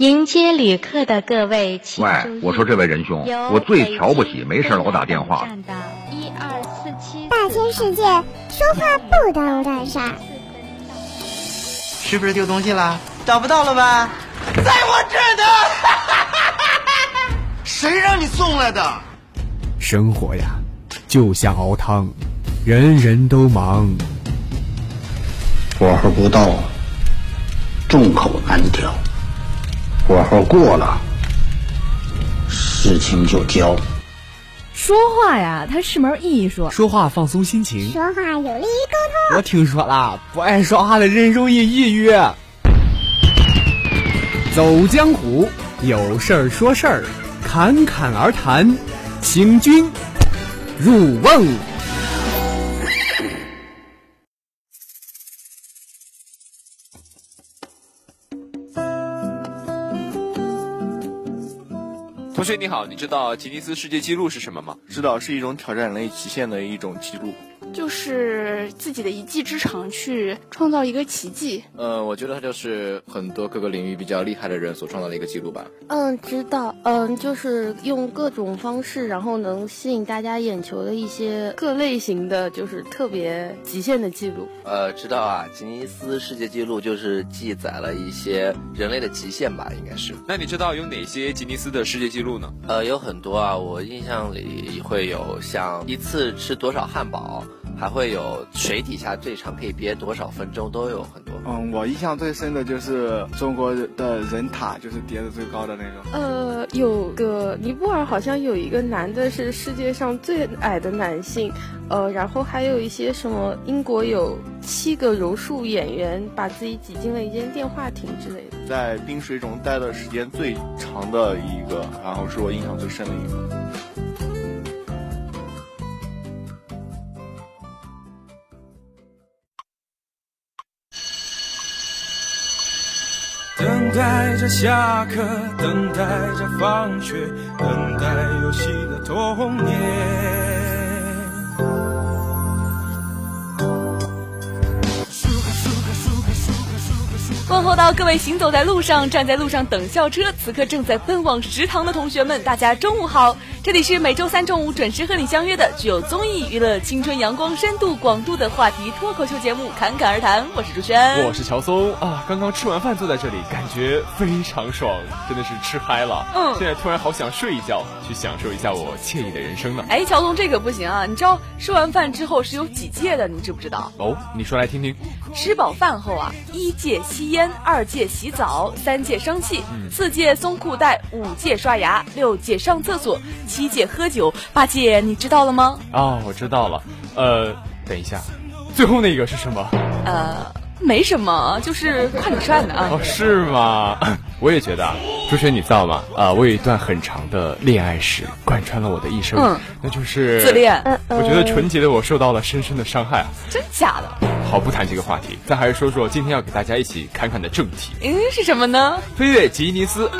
迎接旅客的各位，请喂我说这位仁兄我最瞧不起没事老打电话大千世界，说话不耽误干啥。是不是丢东西了？找不到了吧？在我这儿呢！谁让你送来的？生活呀，就像熬汤，人人都忙。火候不到，众口难调；火候过了，事情就焦。说话呀，它是门艺术。说话放松心情。说话有利于沟通。我听说了，不爱说话的人容易抑郁。走江湖，有事儿说事儿，侃侃而谈，请君入瓮。你好，你知道吉尼斯世界纪录是什么吗？知道是一种挑战人类极限的一种纪录。就是自己的一技之长去创造一个奇迹。呃，我觉得它就是很多各个领域比较厉害的人所创造的一个记录吧。嗯，知道。嗯，就是用各种方式，然后能吸引大家眼球的一些各类型的，就是特别极限的记录。呃，知道啊，吉尼斯世界纪录就是记载了一些人类的极限吧，应该是。那你知道有哪些吉尼斯的世界纪录呢？呃，有很多啊，我印象里会有像一次吃多少汉堡。还会有水底下最长可以憋多少分钟，都有很多。嗯，我印象最深的就是中国的人塔，就是叠的最高的那种。呃，有个尼泊尔好像有一个男的是世界上最矮的男性，呃，然后还有一些什么英国有七个柔术演员把自己挤进了一间电话亭之类的。在冰水中待的时间最长的一个，然后是我印象最深的一个。等待着下课，等待着放学，等待游戏的童年。问候到各位行走在路上、站在路上等校车、此刻正在奔往食堂的同学们，大家中午好！这里是每周三中午准时和你相约的具有综艺娱乐、青春阳光、深度广度的话题脱口秀节目《侃侃而谈》，我是朱轩，我是乔松啊！刚刚吃完饭坐在这里，感觉非常爽，真的是吃嗨了。嗯，现在突然好想睡一觉，去享受一下我惬意的人生呢。哎，乔松这可不行啊！你知道吃完饭之后是有几戒的，你知不知道？哦，你说来听听。吃饱饭后啊，一戒吸烟，二戒洗澡，三戒生气，嗯、四戒松裤带，五戒刷牙，六戒上厕所，七戒喝酒，八戒你知道了吗？哦，我知道了。呃，等一下，最后那个是什么？呃，没什么，就是夸你帅的啊。哦，是吗？我也觉得啊，朱轩，你知道吗？啊、呃，我有一段很长的恋爱史，贯穿了我的一生，嗯，那就是自恋。我觉得纯洁的我受到了深深的伤害啊！真假的？好，不谈这个话题，咱还是说说今天要给大家一起侃侃的正题。嗯，是什么呢？飞跃吉尼斯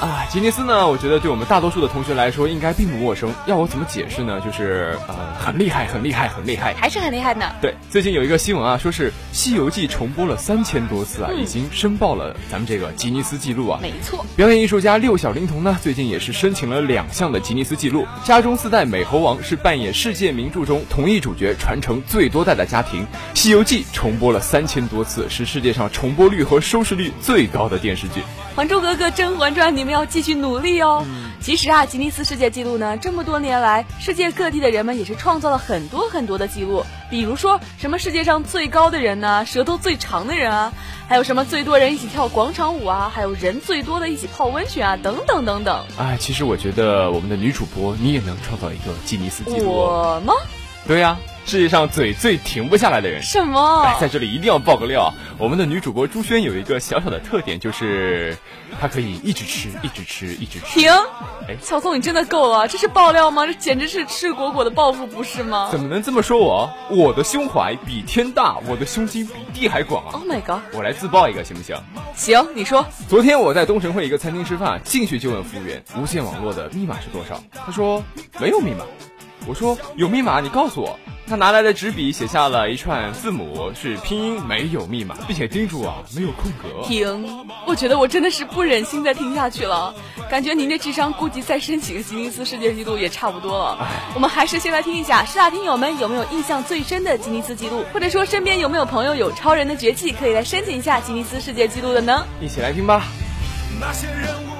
啊！吉尼斯呢，我觉得对我们大多数的同学来说应该并不陌生。要我怎么解释呢？就是呃，很厉害，很厉害，很厉害，还是很厉害呢。对，最近有一个新闻啊，说是《西游记》重播了三千多次啊，嗯、已经申报了咱们这个吉尼斯纪录啊。没错。表演艺术家六小龄童呢，最近也是申请了两项的吉尼斯纪录。家中四代美猴王是扮演世界名著中同一主角传承最多代的家庭，《西游记》重播了三千多次，是世界上重播率和收视率最高的电视剧。《还珠格格》《甄嬛传》，你们要继续努力哦。嗯、其实啊，吉尼斯世界纪录呢，这么多年来，世界各地的人们也是创造了很多很多的记录，比如说什么世界上最高的人呢、啊，舌头最长的人啊，还有什么最多人一起跳广场舞啊，还有人最多的一起泡温泉啊，等等等等。哎，其实我觉得我们的女主播，你也能创造一个吉尼斯纪录。我吗？对呀、啊。世界上嘴最停不下来的人，什么？哎，在这里一定要爆个料，我们的女主播朱轩有一个小小的特点，就是她可以一直吃，一直吃，一直吃。停！哎，小宋，你真的够了，这是爆料吗？这简直是赤果果的报复，不是吗？怎么能这么说我？我的胸怀比天大，我的胸襟比地还广啊！Oh my god！我来自爆一个行不行？行，你说。昨天我在东城会一个餐厅吃饭，进去就问服务员无线网络的密码是多少，他说没有密码。我说有密码，你告诉我。他拿来的纸笔写下了一串字母，是拼音，没有密码，并且叮嘱啊没有空格。停！我觉得我真的是不忍心再听下去了，感觉您的智商估计再申请个吉尼斯世界纪录也差不多了。我们还是先来听一下，师大听友们有没有印象最深的吉尼斯纪录，或者说身边有没有朋友有超人的绝技可以来申请一下吉尼斯世界纪录的呢？一起来听吧。那些人物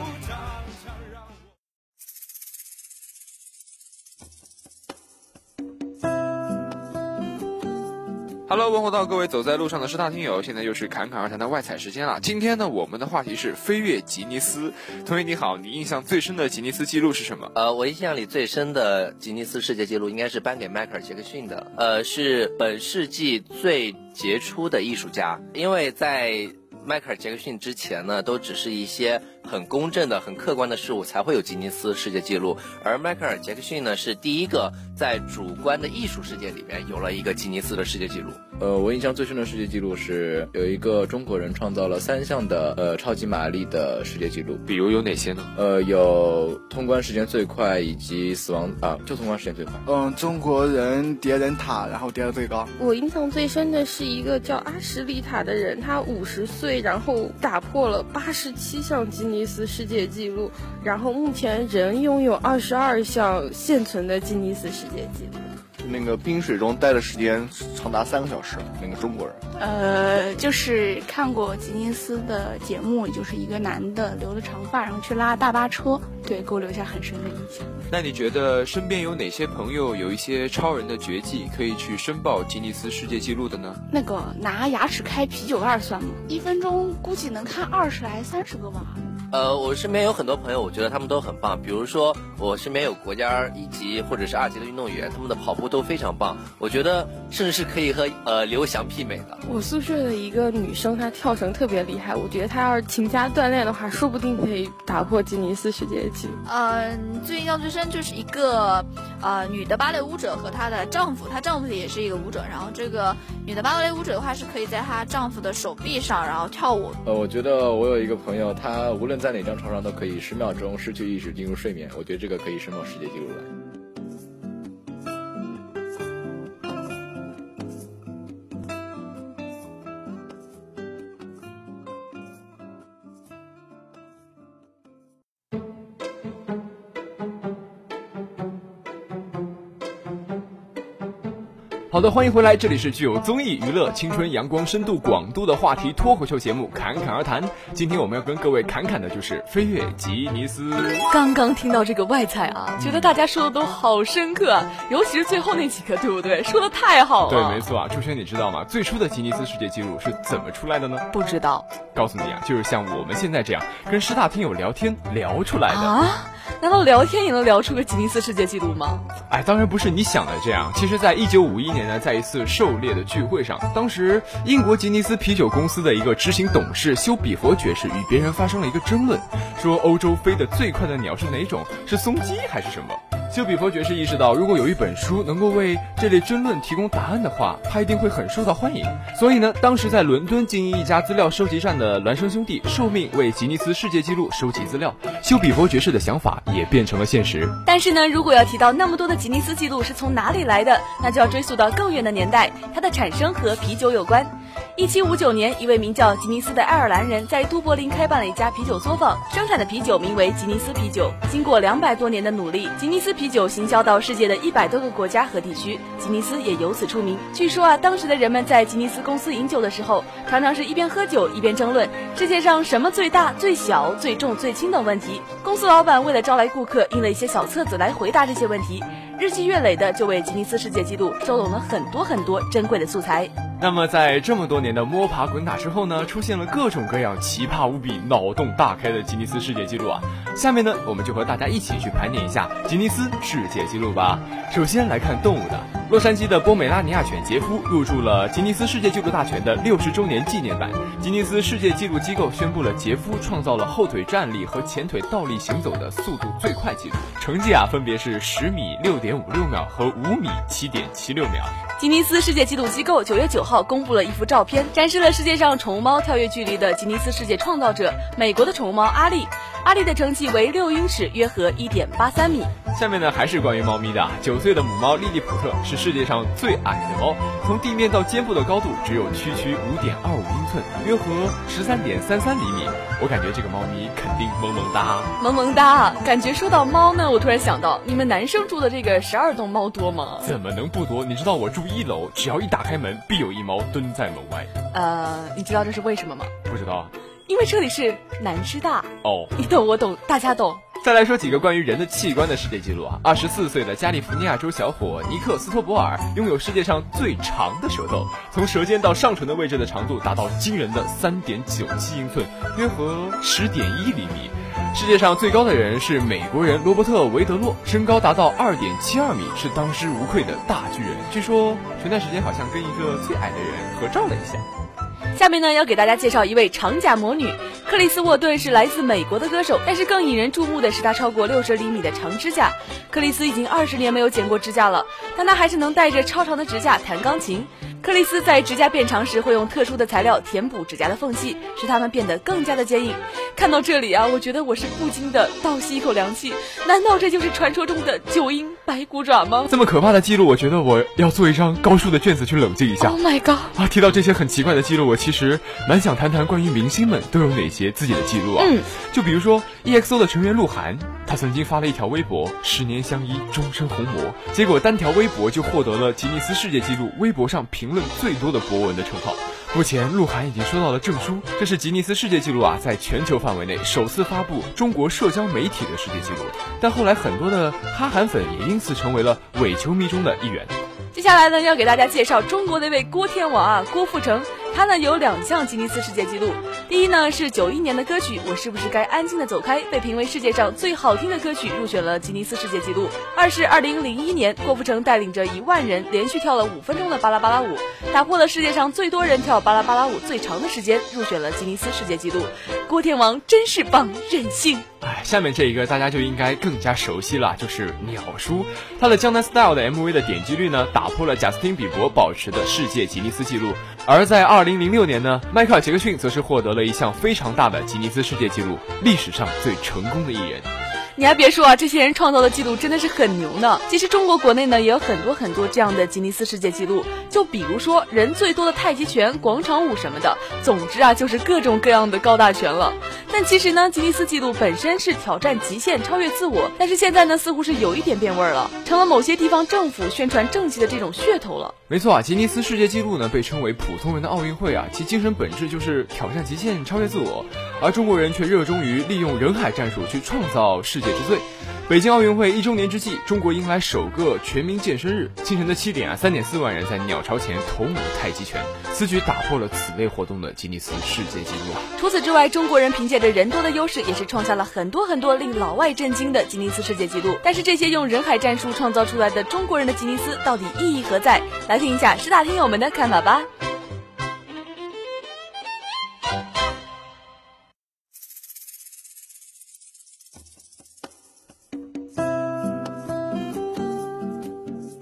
Hello，问候到各位走在路上的师大听友，现在又是侃侃而谈的外采时间了。今天呢，我们的话题是飞跃吉尼斯。同学你好，你印象最深的吉尼斯记录是什么？呃，我印象里最深的吉尼斯世界纪录应该是颁给迈克尔·杰克逊的，呃，是本世纪最杰出的艺术家，因为在迈克尔·杰克逊之前呢，都只是一些很公正的、很客观的事物才会有吉尼斯世界纪录，而迈克尔·杰克逊呢，是第一个在主观的艺术世界里面有了一个吉尼斯的世界纪录。呃，我印象最深的世界纪录是有一个中国人创造了三项的呃超级玛丽的世界纪录，比如有哪些呢？呃，有通关时间最快以及死亡啊，就通关时间最快。嗯，中国人叠人塔，然后叠的最高。我印象最深的是一个叫阿什利塔的人，他五十岁，然后打破了八十七项吉尼斯世界纪录，然后目前仍拥有二十二项现存的吉尼斯世界纪录。那个冰水中待的时间长达三个小时，那个中国人。呃，就是看过吉尼斯的节目，就是一个男的留着长发，然后去拉大巴车，对，给我留下很深的印象。那你觉得身边有哪些朋友有一些超人的绝技，可以去申报吉尼斯世界纪录的呢？那个拿牙齿开啤酒盖算吗？一分钟估计能看二十来三十个吧。呃，我身边有很多朋友，我觉得他们都很棒。比如说，我身边有国家一级或者是二级的运动员，他们的跑步都非常棒。我觉得甚至是可以和呃刘翔媲美的。我宿舍的一个女生，她跳绳特别厉害，我觉得她要是勤加锻炼的话，说不定可以打破吉尼斯世界纪录。嗯，最印象最深就是一个呃女的芭蕾舞者和她的丈夫，她丈夫也是一个舞者，然后这个女的芭蕾舞者的话是可以在她丈夫的手臂上然后跳舞。呃，我觉得我有一个朋友，她无论在哪张床上都可以十秒钟失去意识进入睡眠，我觉得这个可以申报世界纪录了。好的，欢迎回来，这里是具有综艺娱乐、青春阳光、深度广度的话题脱口秀节目《侃侃而谈》。今天我们要跟各位侃侃的就是飞跃吉尼斯。刚刚听到这个外菜啊，觉得大家说的都好深刻，啊，尤其是最后那几个，对不对？说的太好了。对，没错啊。朱轩，你知道吗？最初的吉尼斯世界纪录是怎么出来的呢？不知道。告诉你啊，就是像我们现在这样跟师大听友聊天聊出来的啊。难道聊天也能聊出个吉尼斯世界纪录吗？哎，当然不是你想的这样。其实，在一九五一年呢，在一次狩猎的聚会上，当时英国吉尼斯啤酒公司的一个执行董事休比佛爵士与别人发生了一个争论，说欧洲飞得最快的鸟是哪种？是松鸡还是什么？休比佛爵士意识到，如果有一本书能够为这类争论提供答案的话，他一定会很受到欢迎。所以呢，当时在伦敦经营一家资料收集站的孪生兄弟受命为吉尼斯世界纪录收集资料。休比佛爵士的想法也变成了现实。但是呢，如果要提到那么多的吉尼斯纪录是从哪里来的，那就要追溯到更远的年代，它的产生和啤酒有关。一七五九年，一位名叫吉尼斯的爱尔兰人在都柏林开办了一家啤酒作坊，生产的啤酒名为吉尼斯啤酒。经过两百多年的努力，吉尼斯啤酒行销到世界的一百多个国家和地区，吉尼斯也由此出名。据说啊，当时的人们在吉尼斯公司饮酒的时候，常常是一边喝酒一边争论世界上什么最大、最小、最重、最轻等问题。公司老板为了招来顾客，印了一些小册子来回答这些问题，日积月累的就为吉尼斯世界纪录收拢了很多很多珍贵的素材。那么，在这么多年的摸爬滚打之后呢，出现了各种各样奇葩无比、脑洞大开的吉尼斯世界纪录啊！下面呢，我们就和大家一起去盘点一下吉尼斯世界纪录吧。首先来看动物的，洛杉矶的波美拉尼亚犬杰夫入驻了吉尼斯世界纪录大全的六十周年纪念版。吉尼斯世界纪录机构宣布了杰夫创造了后腿站立和前腿倒立行走的速度最快纪录，成绩啊分别是十米六点五六秒和五米七点七六秒。吉尼斯世界纪录机构九月九号公布了一幅照片，展示了世界上宠物猫跳跃距离的吉尼斯世界创造者——美国的宠物猫阿丽。阿丽的成绩为六英尺，约合一点八三米。下面呢还是关于猫咪的。九岁的母猫莉莉普特是世界上最矮的猫，从地面到肩部的高度只有区区五点二五英寸，约合十三点三三厘米。我感觉这个猫咪肯定萌萌哒，萌萌哒。感觉说到猫呢，我突然想到，你们男生住的这个十二栋猫多吗？怎么能不多？你知道我住一楼，只要一打开门，必有一猫蹲在楼外。呃，你知道这是为什么吗？不知道，因为这里是南师大。哦，你懂我懂，大家懂。再来说几个关于人的器官的世界纪录啊！二十四岁的加利福尼亚州小伙尼克斯托伯尔拥有世界上最长的舌头，从舌尖到上唇的位置的长度达到惊人的三点九七英寸，约合十点一厘米。世界上最高的人是美国人罗伯特维德洛，身高达到二点七二米，是当之无愧的大巨人。据说前段时间好像跟一个最矮的人合照了一下。下面呢，要给大家介绍一位长甲魔女克里斯沃顿，是来自美国的歌手。但是更引人注目的是她超过六十厘米的长指甲。克里斯已经二十年没有剪过指甲了，但他还是能带着超长的指甲弹钢琴。克里斯在指甲变长时，会用特殊的材料填补指甲的缝隙，使它们变得更加的坚硬。看到这里啊，我觉得我是不禁的倒吸一口凉气。难道这就是传说中的九阴白骨爪吗？这么可怕的记录，我觉得我要做一张高数的卷子去冷静一下。Oh my god！啊，提到这些很奇怪的记录，我其实蛮想谈谈关于明星们都有哪些自己的记录啊。嗯，就比如说 EXO 的成员鹿晗，他曾经发了一条微博：“十年相依，终身红魔”，结果单条微博就获得了吉尼斯世界纪录微博上评论最多的博文的称号。目前，鹿晗已经收到了证书，这是吉尼斯世界纪录啊，在全球范围内首次发布中国社交媒体的世界纪录。但后来，很多的哈韩粉也因此成为了伪球迷中的一员。接下来呢，要给大家介绍中国的一位郭天王啊，郭富城。他呢有两项吉尼斯世界纪录，第一呢是九一年的歌曲《我是不是该安静的走开》被评为世界上最好听的歌曲，入选了吉尼斯世界纪录。二是二零零一年，郭富城带领着一万人连续跳了五分钟的巴拉巴拉舞，打破了世界上最多人跳巴拉巴拉舞最长的时间，入选了吉尼斯世界纪录。郭天王真是棒，任性。哎，下面这一个大家就应该更加熟悉了，就是鸟叔，他的《江南 Style》的 MV 的点击率呢，打破了贾斯汀比伯保持的世界吉尼斯纪录。而在二零零六年呢，迈克尔杰克逊则是获得了一项非常大的吉尼斯世界纪录，历史上最成功的艺人。你还别说啊，这些人创造的记录真的是很牛呢。其实中国国内呢也有很多很多这样的吉尼斯世界纪录，就比如说人最多的太极拳、广场舞什么的。总之啊，就是各种各样的高大全了。但其实呢，吉尼斯纪录本身是挑战极限、超越自我，但是现在呢，似乎是有一点变味儿了，成了某些地方政府宣传政绩的这种噱头了。没错啊，吉尼斯世界纪录呢被称为普通人的奥运会啊，其精神本质就是挑战极限、超越自我，而中国人却热衷于利用人海战术去创造世界之最。北京奥运会一周年之际，中国迎来首个全民健身日。清晨的七点啊，三点四万人在鸟巢前同舞太极拳，此举打破了此类活动的吉尼斯世界纪录！除此之外，中国人凭借着人多的优势，也是创下了很多很多令老外震惊的吉尼斯世界纪录。但是这些用人海战术创造出来的中国人的吉尼斯，到底意义何在？来听一下师大听友们的看法吧。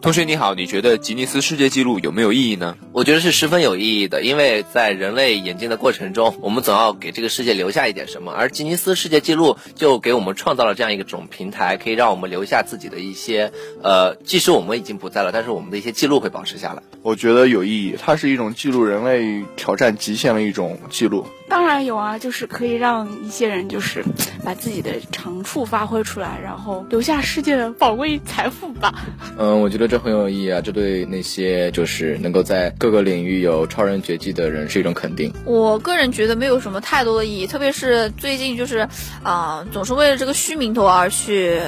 同学你好，你觉得吉尼斯世界纪录有没有意义呢？我觉得是十分有意义的，因为在人类演进的过程中，我们总要给这个世界留下一点什么，而吉尼斯世界纪录就给我们创造了这样一种平台，可以让我们留下自己的一些，呃，即使我们已经不在了，但是我们的一些记录会保持下来。我觉得有意义，它是一种记录人类挑战极限的一种记录。当然有啊，就是可以让一些人就是把自己的长处发挥出来，然后留下世界的宝贵财富吧。嗯，我觉得这很有意义啊，这对那些就是能够在各个领域有超人绝技的人是一种肯定。我个人觉得没有什么太多的意义，特别是最近就是啊，总是为了这个虚名头而去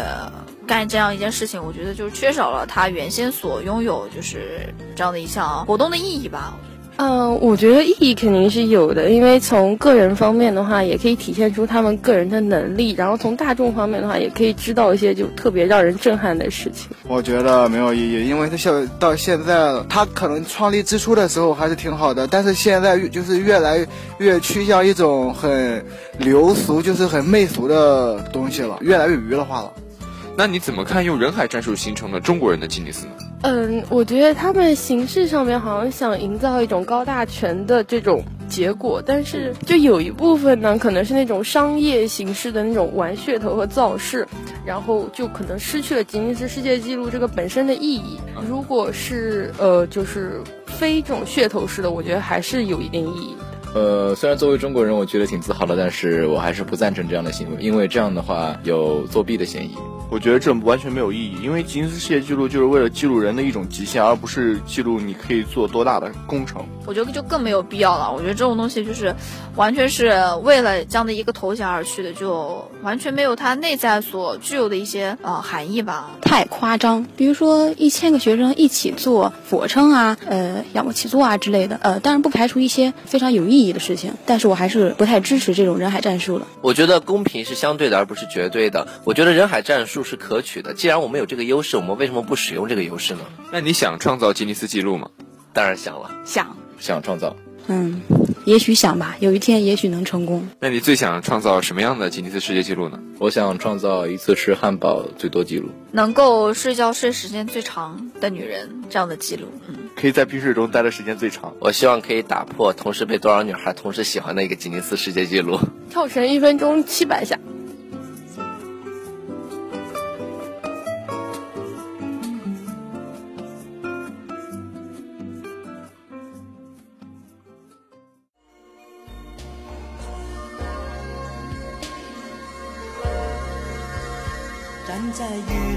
干这样一件事情，我觉得就是缺少了他原先所拥有就是这样的一项活动的意义吧。嗯，我觉得意义肯定是有的，因为从个人方面的话，也可以体现出他们个人的能力；然后从大众方面的话，也可以知道一些就特别让人震撼的事情。我觉得没有意义，因为他现到现在，他可能创立之初的时候还是挺好的，但是现在就是越来越趋向一种很流俗，就是很媚俗的东西了，越来越娱乐化了。那你怎么看用人海战术形成了中国人的吉尼斯呢？嗯，我觉得他们形式上面好像想营造一种高大全的这种结果，但是就有一部分呢，可能是那种商业形式的那种玩噱头和造势，然后就可能失去了吉尼斯世界纪录这个本身的意义。如果是呃，就是非这种噱头式的，我觉得还是有一定意义。呃，虽然作为中国人，我觉得挺自豪的，但是我还是不赞成这样的行为，因为这样的话有作弊的嫌疑。我觉得这完全没有意义，因为吉尼斯世界纪录就是为了记录人的一种极限，而不是记录你可以做多大的工程。我觉得就更没有必要了。我觉得这种东西就是完全是为了这样的一个头衔而去的，就完全没有它内在所具有的一些呃含义吧。太夸张，比如说一千个学生一起做俯卧撑啊，呃，仰卧起坐啊之类的，呃，当然不排除一些非常有意义的事情，但是我还是不太支持这种人海战术的。我觉得公平是相对的，而不是绝对的。我觉得人海战术是可取的。既然我们有这个优势，我们为什么不使用这个优势呢？那你想创造吉尼斯纪录吗？当然想了，想想创造。嗯，也许想吧，有一天也许能成功。那你最想创造什么样的吉尼斯世界纪录呢？我想创造一次吃汉堡最多纪录，能够睡觉睡时间最长的女人这样的记录。嗯，可以在冰水中待的时间最长。我希望可以打破同时被多少女孩同时喜欢的一个吉尼斯世界纪录，跳绳一分钟七百下。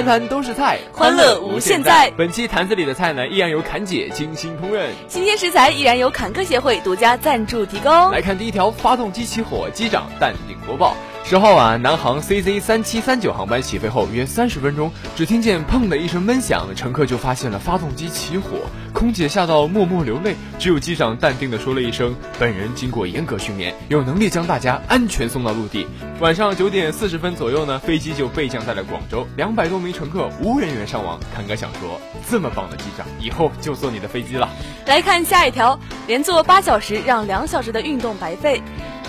谈谈都是菜，欢乐无限在。本期坛子里的菜呢，依然由侃姐精心烹饪，新鲜食材依然由侃客协会独家赞助提供。来看第一条，发动机起火，机长淡定播报。十号晚，南航 CZ 三七三九航班起飞后约三十分钟，只听见砰的一声闷响，乘客就发现了发动机起火，空姐吓到默默流泪，只有机长淡定地说了一声：“本人经过严格训练，有能力将大家安全送到陆地。”晚上九点四十分左右呢，飞机就备降在了广州，两百多名乘客无人员伤亡。侃哥想说，这么棒的机长，以后就坐你的飞机了。来看下一条，连坐八小时让两小时的运动白费。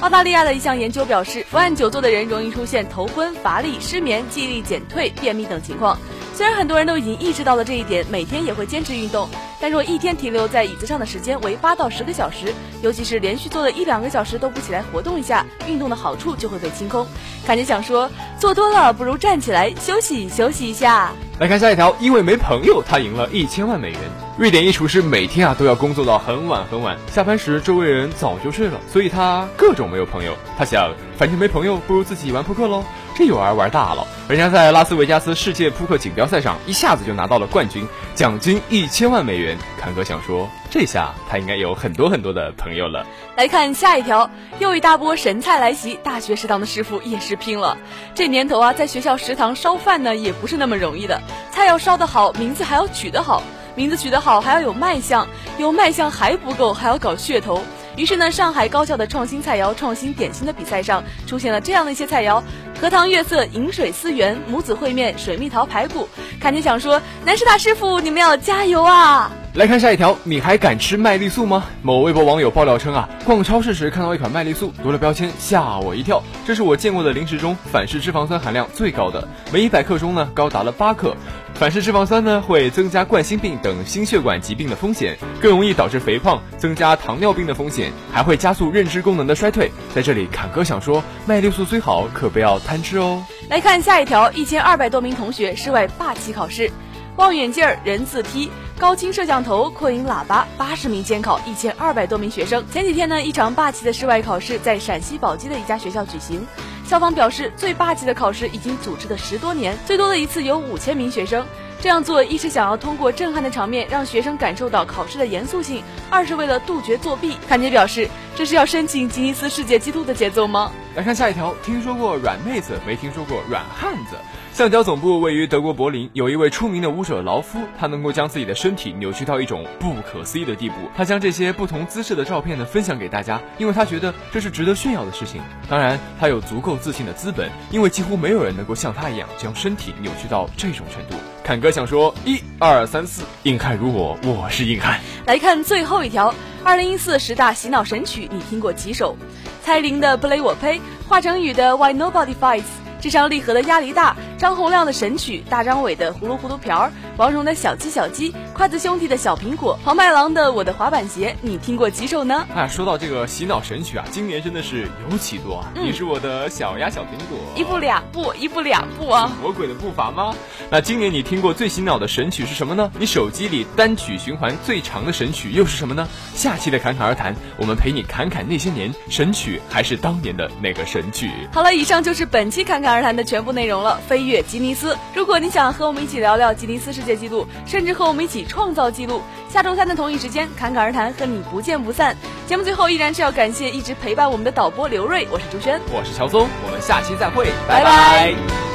澳大利亚的一项研究表示，伏案久坐的人容易出现头昏、乏力、失眠、记忆力减退、便秘等情况。虽然很多人都已经意识到了这一点，每天也会坚持运动，但若一天停留在椅子上的时间为八到十个小时，尤其是连续坐了一两个小时都不起来活动一下，运动的好处就会被清空。感觉想说，坐多了不如站起来休息休息一下。来看下一条，因为没朋友，他赢了一千万美元。瑞典一厨师每天啊都要工作到很晚很晚，下班时周围人早就睡了，所以他各种没有朋友。他想，反正没朋友，不如自己玩扑克喽。这有玩玩大了，人家在拉斯维加斯世界扑克锦标赛上一下子就拿到了冠军，奖金一千万美元。侃哥想说，这下他应该有很多很多的朋友了。来看下一条，又一大波神菜来袭，大学食堂的师傅也是拼了。这年头啊，在学校食堂烧饭呢，也不是那么容易的，菜要烧得好，名字还要取得好，名字取得好还要有卖相，有卖相还不够，还要搞噱头。于是呢，上海高校的创新菜肴、创新点心的比赛上，出现了这样的一些菜肴：荷塘月色、饮水思源、母子烩面、水蜜桃排骨。看见想说，南师大师傅，你们要加油啊！来看下一条，你还敢吃麦丽素吗？某微博网友爆料称啊，逛超市时看到一款麦丽素，读了标签吓我一跳，这是我见过的零食中反式脂肪酸含量最高的，每一百克中呢高达了八克。反式脂肪酸呢会增加冠心病等心血管疾病的风险，更容易导致肥胖，增加糖尿病的风险，还会加速认知功能的衰退。在这里，侃哥想说，麦丽素虽好，可不要贪吃哦。来看下一条，一千二百多名同学室外霸气考试，望远镜、人字梯。高清摄像头、扩音喇叭，八十名监考，一千二百多名学生。前几天呢，一场霸气的室外考试在陕西宝鸡的一家学校举行。校方表示，最霸气的考试已经组织了十多年，最多的一次有五千名学生。这样做一是想要通过震撼的场面让学生感受到考试的严肃性，二是为了杜绝作弊。侃姐表示，这是要申请吉尼斯世界纪录的节奏吗？来看下一条，听说过软妹子，没听说过软汉子。橡胶总部位于德国柏林，有一位出名的舞者劳夫，他能够将自己的身体扭曲到一种不可思议的地步。他将这些不同姿势的照片呢分享给大家，因为他觉得这是值得炫耀的事情。当然，他有足够自信的资本，因为几乎没有人能够像他一样将身体扭曲到这种程度。侃哥想说，一二三四，硬汉如我，我是硬汉。来看最后一条，二零一四十大洗脑神曲，你听过几首？蔡依林的《不雷我呸》，华晨宇的《Why Nobody Fights》。智商励合的压力大，张洪亮的神曲，大张伟的葫芦葫芦瓢儿，王蓉的小鸡小鸡，筷子兄弟的小苹果，黄麦郎的我的滑板鞋，你听过几首呢？哎，说到这个洗脑神曲啊，今年真的是尤其多啊！你是我的小鸭小苹果，一步两步，一步两步啊！魔鬼的步伐吗？那今年你听过最洗脑的神曲是什么呢？你手机里单曲循环最长的神曲又是什么呢？下期的侃侃而谈，我们陪你侃侃那些年神曲，还是当年的那个神曲。好了，以上就是本期侃侃。而谈的全部内容了，飞跃吉尼斯。如果你想和我们一起聊聊吉尼斯世界纪录，甚至和我们一起创造纪录，下周三的同一时间，侃侃而谈和你不见不散。节目最后依然是要感谢一直陪伴我们的导播刘瑞，我是朱轩，我是乔松，我们下期再会，拜拜。